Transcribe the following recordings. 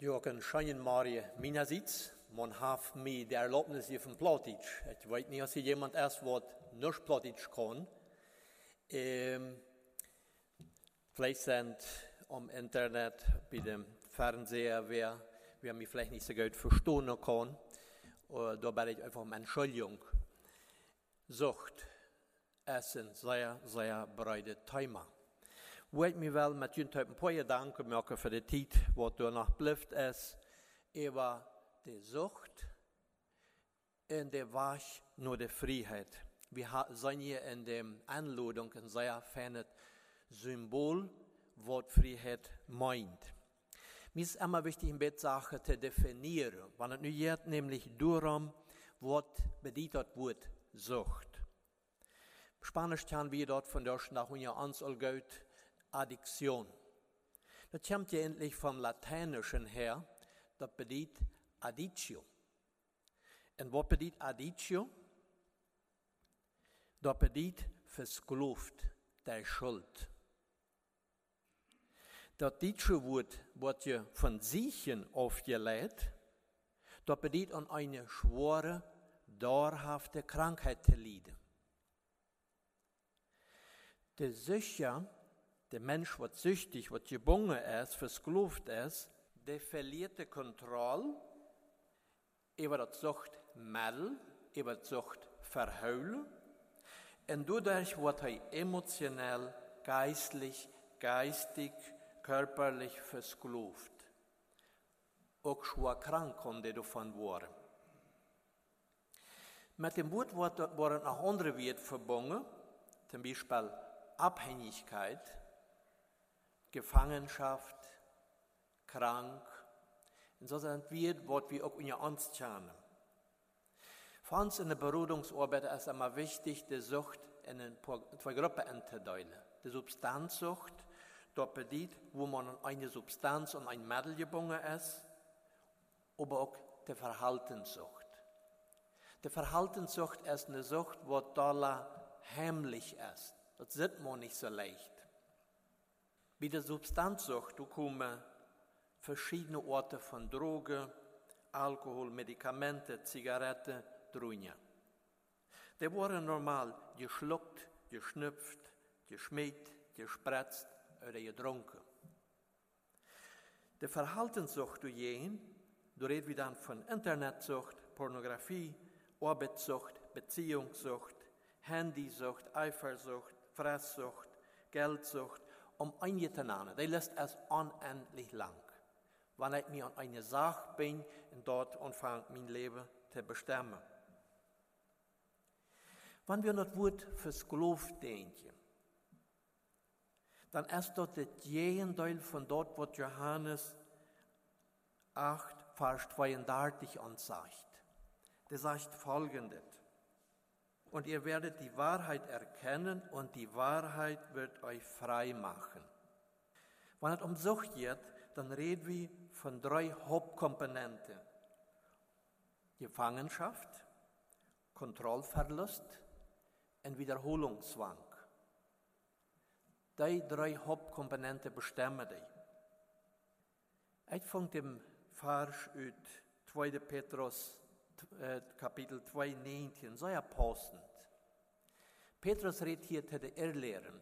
Jürgen Scheinenmarie meinerseits. Man hat mir die Erlaubnis hier von Plattdeutsch. Ich weiß nicht, ob jemand erst was nicht Plattdeutsch kann. Ähm, vielleicht sind am Internet, bei dem Fernseher, wer, wer mich vielleicht nicht so gut verstehen kann. Oder da werde ich einfach um Entschuldigung. Sucht, Essen, sehr, sehr breite Thema. Weet me wel met jullie een paar danken maken voor de tijd wat er nog blijft is. Over de zucht en de was naar de vrijheid. We zijn hier in de aanlouding een zeer fijn symbool wat vrijheid meint. Mir ist immer wichtig, in Sachen zu definieren. Wenn es nu geht, nämlich darum, was bedeutet Wort Sucht. Spanisch haben wir dort von der nach unser Anzahl geht, Addiction. Das kommt ja endlich vom Lateinischen her, das bedeutet Additio. Und was bedeutet Additio? Das bedeutet versklavt, der Schuld. Das deutsche Wort wird ja von Siechen aufgelegt, das bedeutet an eine schwere, dauerhafte Krankheit zu leiden. Der Sicher der Mensch wird süchtig, wird gebunden ist, versklavt ist, der verliert die Kontrolle über das Sucht über das Sucht. Und dadurch wird er emotionell, geistlich, geistig, körperlich versklavt. Auch schwer krank konnte davon werden. Mit dem Wort werden auch andere Werte verbunden, zum Beispiel Abhängigkeit, Gefangenschaft, krank. Und so sind wir, was wir auch in der Angst haben. Für uns in der Berodungsarbeit ist es immer wichtig, die Sucht in zwei Gruppen zu teilen. Die Substanzsucht, dort bedient, wo man an eine Substanz und ein Mittel gebunden ist, aber auch die Verhaltenssucht. Die Verhaltenssucht ist eine Sucht, die total heimlich ist. Das sieht man nicht so leicht. Bei der Substanzsucht kommen verschiedene Orte von Drogen, Alkohol, Medikamente, Zigaretten, Drunja. Die wurden normal geschluckt, geschnüpft, geschmäht, gespritzt oder getrunken. Die Verhaltenssucht durch jeden, da reden wir dann von Internetsucht, Pornografie, Arbeitssucht, Beziehungssucht, Handysucht, Eifersucht, Fresssucht, Geldsucht, um einige zu nennen. Die lässt es unendlich lang. Wenn ich mir an eine Sache bin und dort anfange, mein Leben zu bestimmen. Wenn wir das Wort versklavt denken, dann ist dort das Gegenteil von dort, was Johannes 8, Vers 32 ansagt. Der sagt folgendes. Und ihr werdet die Wahrheit erkennen und die Wahrheit wird euch frei machen. Wenn es um Sucht geht, dann reden wir von drei Hauptkomponenten. Gefangenschaft, Kontrollverlust und Wiederholungszwang. Die drei Hauptkomponenten bestimmen die. Ich fange dem Vers aus 2. Petrus Kapitel 2, 19, sehr passend. Petrus redet hier zu den Irrlehren.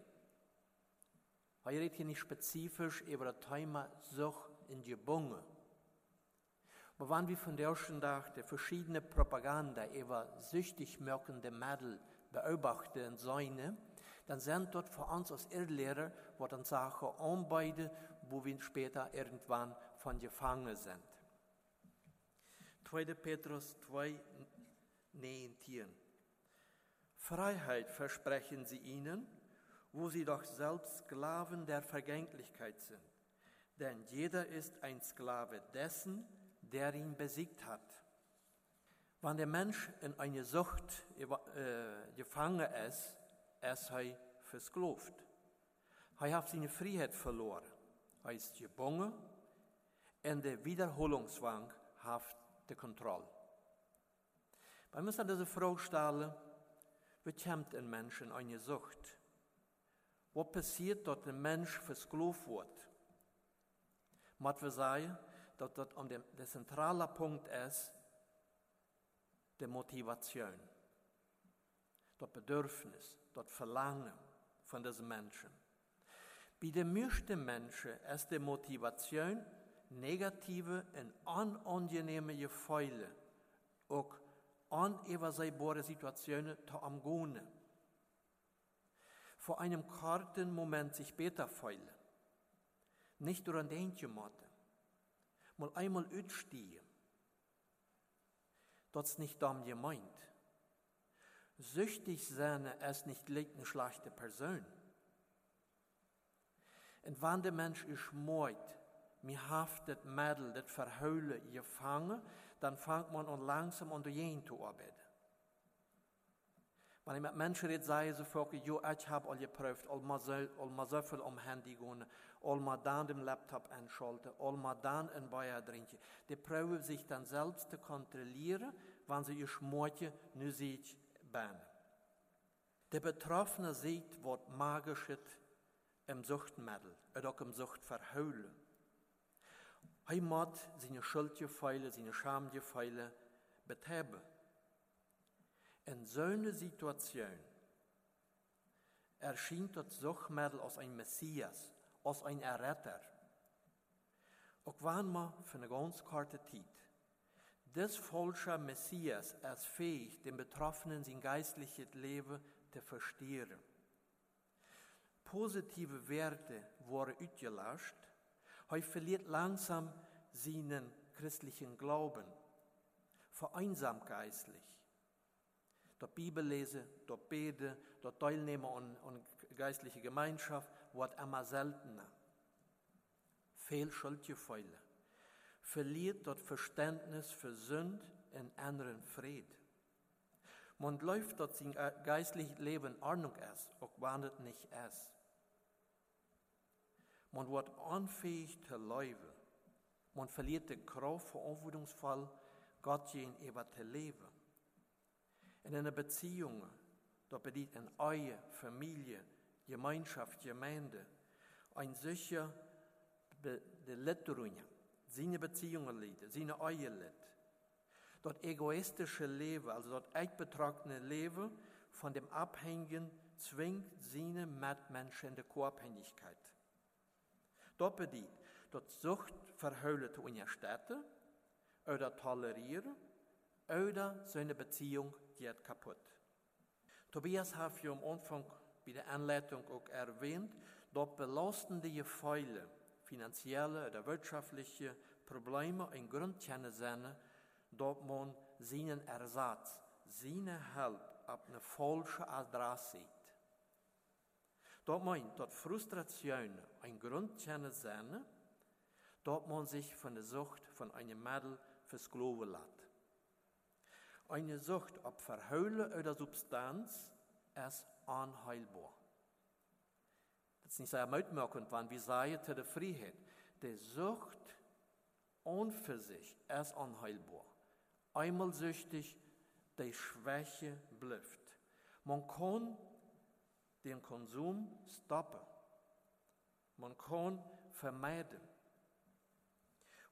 Er redet hier nicht spezifisch über das Thema Sucht in die Bunge. Aber wenn wir von der ersten Tag die verschiedene Propaganda über süchtig wirkende Mittel beobachten und sehen, dann sind dort für uns als Irrlehrer, wo dann Sachen anbeide, wo wir später irgendwann von gefangen sind. 2. Petrus 2, 19. Freiheit versprechen sie ihnen, wo sie doch selbst Sklaven der Vergänglichkeit sind. Denn jeder ist ein Sklave dessen, der ihn besiegt hat. Wenn der Mensch in eine Sucht äh, gefangen ist, ist er versklavt. Er hat seine Freiheit verloren. Er ist gebunden und der Wiederholungszwang hat de Kontrolle. Wir müssen diese Frage stellen, wie kommt ein Mensch in eine Sucht? Was passiert, dass ein Mensch versklavt wird? Muss wir sagen, dass das um den, der zentrale Punkt ist, die Motivation, das Bedürfnis, das Verlangen von diesen Menschen. Bei den meisten Menschen ist die Motivation negative und unangenehme Gefühle, auch unübersehbare Situationen zu umgehen. Vor einem kurzen Moment sich besser fühlen. Nicht durch ein Denken machen. Mal einmal ausstehen. Das nicht damit gemeint. Süchtig sein ist nicht eine schlechte Person. Und wenn der Mensch ist mir haft das Mädel, das Verhöhle gefangen, dann fängt man an langsam an der zu arbeiten. Wenn ich mit Menschen rede, sagen sie folk, jo, ich habe all geprüft, all so, all am Handy gehen, all mal dann den Laptop einschalten, all mal dann ein Bayer trinken. Die probieren sich dann selbst zu kontrollieren, wenn sie ihr Schmortje nu sieht, ben. Der Betroffene sieht, was magisch ist im Suchtmittel, oder auch im Suchtverheulen. Moet zijn schuldgefühle, seine Schamgefühle betreiben. In so einer Situation erscheint das Suchtmittel als ein Messias, als ein Erretter. Auch wenn man für eine ganz kurze Zeit das falsche Messias ist fähig, den Betroffenen sein geistliches Leben zu verstehen. Positive Werte wurden ausgelöscht er verliert langsam seinen christlichen Glauben, vereinsamt geistlich. Dort Bibel lese, dort bete, dort teilnehmen an, an geistliche Gemeinschaft, wird immer seltener. Viel Schuldgefühle. Verliert dort Verständnis für Sünd und anderen Fried. Man läuft dort sein geistliches Leben Ordnung ist, auch es nicht ist. Man wird unfähig zu leben. Man verliert die Kraft, verantwortungsvoll Gott gegenüber zu leben. In einer Beziehung, da bedient eine Ehe, Familie, Gemeinschaft, Gemeinde, ein solcher Letterung, seine Beziehungen leiden, seine Ehe leid. Das egoistische Leben, also das eigbetragene Leben von dem Abhängigen, zwingt seine Mitmenschen in die Co-Abhängigkeit. Dat betekent dat zucht verhuilen te unterstützen oder tolerieren oder seine Beziehung geht kaputt. Tobias hat ja am Anfang bei der Anleitung auch erwähnt, dass belastende Gefühle, finanzielle oder wirtschaftliche Probleme ein Grund sein, dass man seinen Ersatz, seine Hilfe auf eine falsche Adresse Dat meint, dat Frustration ein Grund sein, dass man sich von der Sucht von einem Mädel versklaven lässt. Eine Sucht auf Verheulen oder Substanz ist unheilbar. Das ist nicht sehr mitmerkend, wenn wir sagen, zu der Freiheit. Die Sucht an für sich ist unheilbar. Einmal süchtig, die Schwäche bleibt. Man kann den Konsum stoppen. Man kann vermeiden.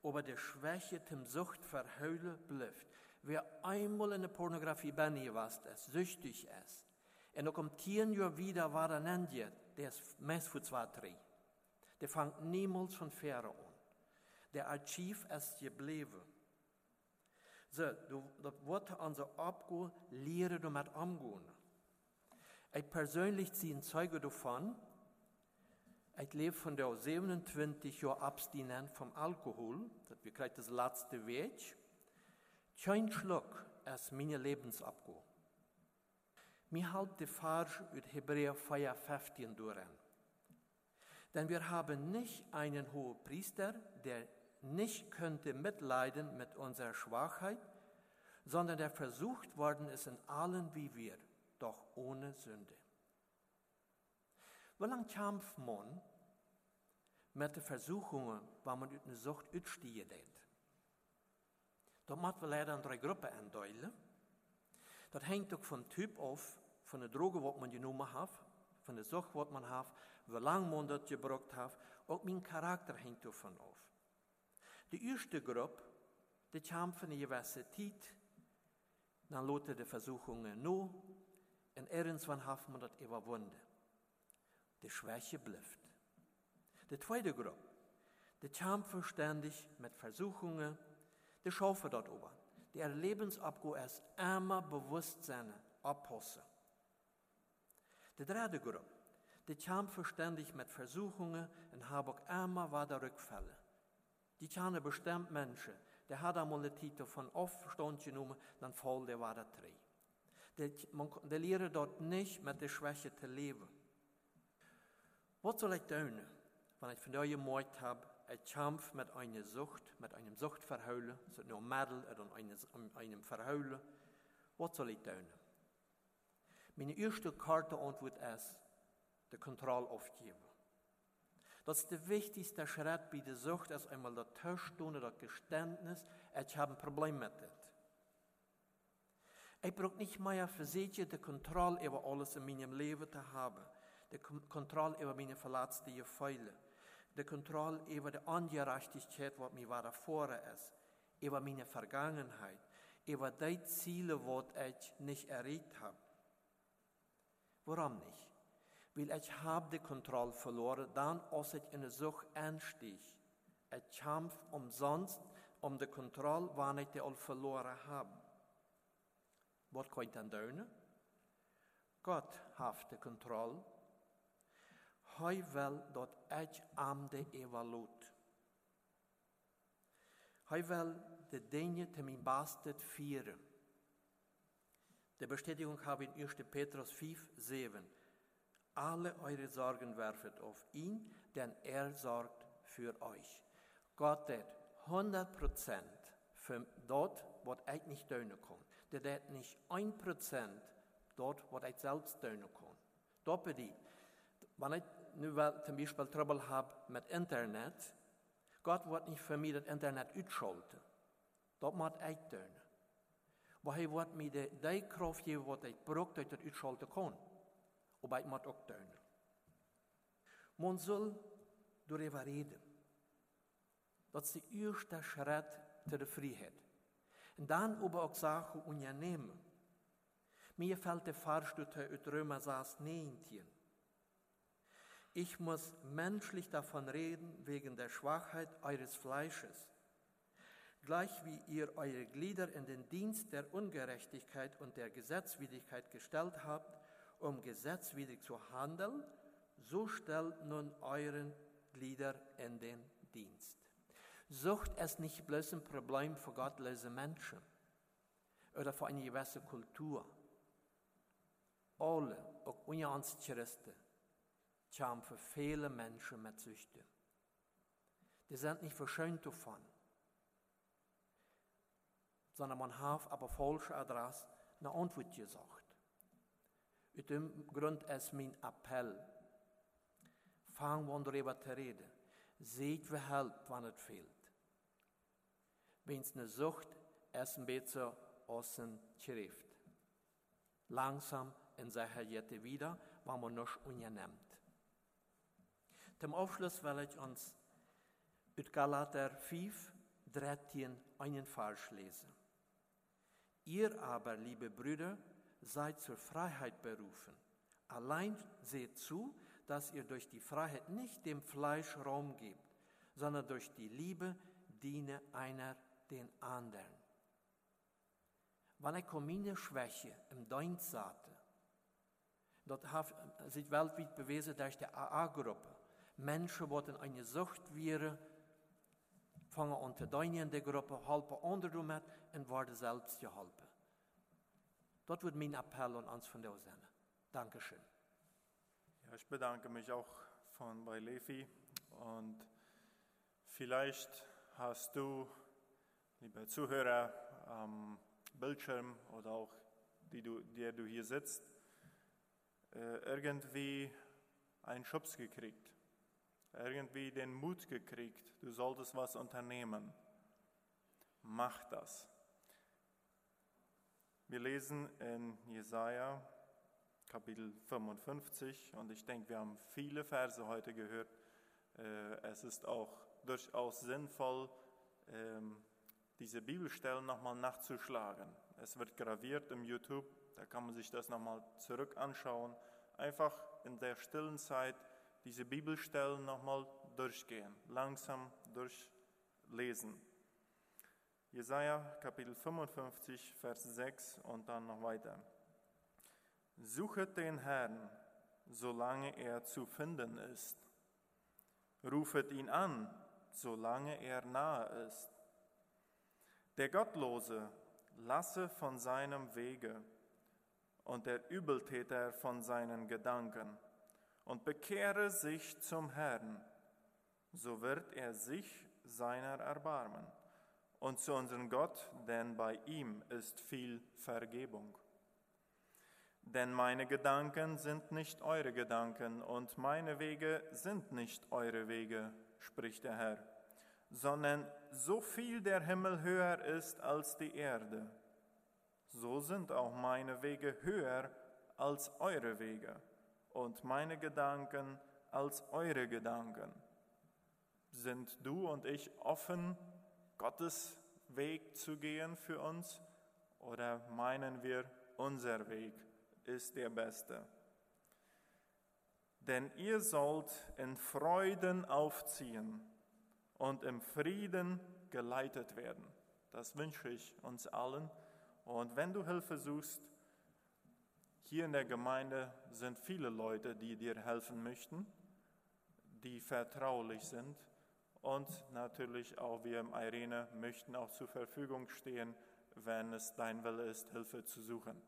Aber der Schwäche zum Sucht verheulen bleibt. Wer einmal in der Pornografie was ist, süchtig ist, und auch um zehn Jahre wieder war er nennt, der ist meist für zwei, drei. Der fängt niemals von Fähre an. Der Archiv ist geblieben. So, du, das wird also abgehen, lehre damit umgehen. Ich persönlich ziehe Zeuge davon, ich lebe von der 27 Jahren abstinent vom Alkohol, das kriegen das letzte Weg. Kein Schluck ist meine Lebensabgabe. Mir halt die Farsch ut Hebräer 4, 15 durch. Denn wir haben nicht einen hohen Priester, der nicht könnte mitleiden mit unserer Schwachheit, sondern der versucht worden ist in allen wie wir doch ohne Sünde. Wie lange kämpft man mit den Versuchungen, wenn man eine Sucht ausstehen lässt? Da muss man leider drei Gruppen eindeulen. Das hängt auch vom Typ auf, von der Droge, die man genommen hat, von der Sucht, die man hat, wie lange man das gebraucht hat, auch mein Charakter hängt davon auf. Die erste Gruppe, die kämpfen in gewisse Zeit, dann loten die Versuchungen nur, und irgendwann haben wir das überwunden. Die Schwäche bleibt. Die zweite Gruppe, die kämpfen ständig mit Versuchungen, die schaffen dort oben. Die ihr Lebensabgo ist immer Bewusstsein abpassen. Die dritte Gruppe, die kämpfen ständig mit Versuchungen und haben auch immer wieder Rückfälle. Die kennen bestimmt Menschen, die hat einmal einen Titel von Aufstand genommen, dann fällt der wieder drei. Man, die leren dort nicht mit der Schwäche zu leben. Was soll ich tun, wenn ich von euch gemerkt habe, ich kämpfe mit einer Sucht, mit einem Suchtverheulen, so nur Mädel oder einem, einem? Was soll ich tun? Meine erste Karte Antwort ist, die Kontrolle aufgeben. Das ist der wichtigste Schritt bei der Sucht, ist einmal das Tischstone, das Geständnis, ich habe ein Problem mit das. Ich brauche nicht mehr für sich die Kontrolle über alles in meinem Leben zu haben. Die Kontrolle über meine verletzten Gefühle. Die Kontrolle über die Ungerechtigkeit, was mir davor ist. Über meine Vergangenheit. Über die Ziele, die ich nicht erreicht habe. Warum nicht? Weil ich habe die Kontrolle verloren, dann als ich in der Sucht einstieg. Ich kämpfe umsonst um die Kontrolle, wann ich die al verloren habe. Wat kan je dan doen? God heeft de controle. Hij wil dat ik aan de evalueert. Hij wil de dingen te mijn beste vieren. De bestätigung habe in 1. Petrus 5, 7. Alle eure Sorgen werfet auf ihn, denn er sorgt für euch. Gott hat 100% für dort, was ich nicht tun kann dat het niet 1% dort, wat ik selbst doen kan. Dat betekent, wanneer ik nu zum Beispiel Trouble habe mit Internet, Gott wird nicht für mich das Internet. Dat moet ik doen. Maar hij wordt mij de, die kracht geven wat ik brauche, dat ik dat uitschalten kan. Aber ik moet ook doen. Man soll darüber reden. Dat is de eerste schritt zu der Freiheit. Und dann aber auch Sachen unternehmen. Mir fällt der Fahrstütte aus Römer 6, 19. Ich muss menschlich davon reden, wegen der Schwachheit eures Fleisches. Gleich wie ihr eure Glieder in den Dienst der Ungerechtigkeit und der Gesetzwidrigkeit gestellt habt, um gesetzwidrig zu handeln, so stellt nun euren Glieder in den Dienst. Sucht ist nicht bloß ein Problem für gottlose Menschen oder für eine gewisse Kultur. Alle, auch uns Christen, kämpfen viele Menschen mit Süchten. Die sind nicht verschönt davon, sondern man hat aber falsche Adresse eine Antwort gesagt. Aus dem Grund ist mein Appell, fangen wir darüber zu reden. Seht, wer helpt, wann es fehlt. Wenn es eine Sucht ein bisschen aus dem Schrift. Langsam in seiner Jette wieder, wenn man noch unnimmt. Zum Abschluss will ich uns aus Galater 5, 13 einen Vers lesen. Ihr aber, liebe Brüder, seid zur Freiheit berufen. Allein seht zu, dass ihr durch die Freiheit nicht dem Fleisch Raum gebt, sondern durch die Liebe diene einer den anderen. Wanneer ik meine Schwäche im Dienst zat, dat heeft zich weltweit bewezen durch die AA-Gruppe. Menschen, die in eine Sucht wären, fangen dienen in der Gruppe, helfen anderen mit und werden selbst geholfen. Das wird mein Appell an uns von der sein. Dankeschön. Ja, ich bedanke mich auch von bei Levi und vielleicht hast du liebe Zuhörer am Bildschirm oder auch die der du hier sitzt, äh, irgendwie einen Schubs gekriegt, irgendwie den Mut gekriegt, du solltest was unternehmen. Mach das. Wir lesen in Jesaja Kapitel 55 und ich denke, wir haben viele Verse heute gehört. Äh, es ist auch durchaus sinnvoll, ähm, diese Bibelstellen nochmal nachzuschlagen. Es wird graviert im YouTube, da kann man sich das nochmal zurück anschauen. Einfach in der stillen Zeit diese Bibelstellen nochmal durchgehen, langsam durchlesen. Jesaja Kapitel 55, Vers 6 und dann noch weiter. Suchet den Herrn, solange er zu finden ist. Rufet ihn an, solange er nahe ist. Der Gottlose lasse von seinem Wege und der Übeltäter von seinen Gedanken und bekehre sich zum Herrn, so wird er sich seiner erbarmen und zu unserem Gott, denn bei ihm ist viel Vergebung. Denn meine Gedanken sind nicht eure Gedanken und meine Wege sind nicht eure Wege, spricht der Herr, sondern so viel der Himmel höher ist als die Erde, so sind auch meine Wege höher als eure Wege und meine Gedanken als eure Gedanken. Sind du und ich offen, Gottes Weg zu gehen für uns oder meinen wir, unser Weg ist der beste? Denn ihr sollt in Freuden aufziehen und im Frieden geleitet werden. Das wünsche ich uns allen. Und wenn du Hilfe suchst, hier in der Gemeinde sind viele Leute, die dir helfen möchten, die vertraulich sind. Und natürlich auch wir im Irene möchten auch zur Verfügung stehen, wenn es dein Wille ist, Hilfe zu suchen.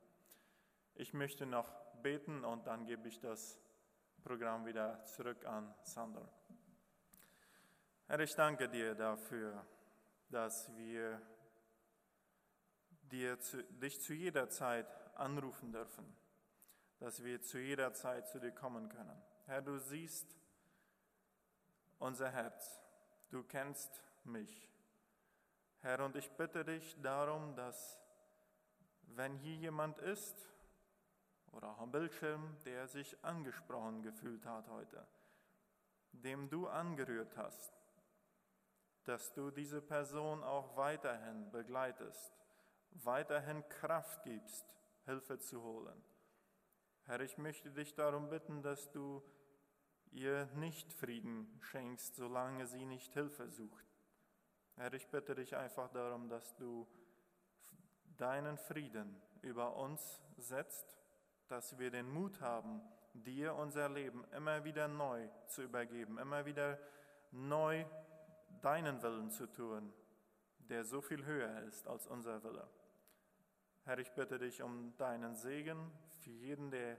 Ich möchte noch beten und dann gebe ich das Programm wieder zurück an Sandor. Herr, ich danke dir dafür, dass wir dir zu, dich zu jeder Zeit anrufen dürfen, dass wir zu jeder Zeit zu dir kommen können. Herr, du siehst unser Herz, du kennst mich. Herr, und ich bitte dich darum, dass wenn hier jemand ist oder auch am Bildschirm, der sich angesprochen gefühlt hat heute, dem du angerührt hast, dass du diese Person auch weiterhin begleitest weiterhin Kraft gibst, Hilfe zu holen. Herr, ich möchte dich darum bitten, dass du ihr nicht Frieden schenkst, solange sie nicht Hilfe sucht. Herr, ich bitte dich einfach darum, dass du deinen Frieden über uns setzt, dass wir den Mut haben, dir unser Leben immer wieder neu zu übergeben, immer wieder neu deinen Willen zu tun, der so viel höher ist als unser Wille. Herr, ich bitte dich um deinen Segen für jeden, der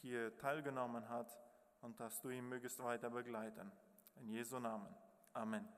hier teilgenommen hat und dass du ihn mögest weiter begleiten. In Jesu Namen. Amen.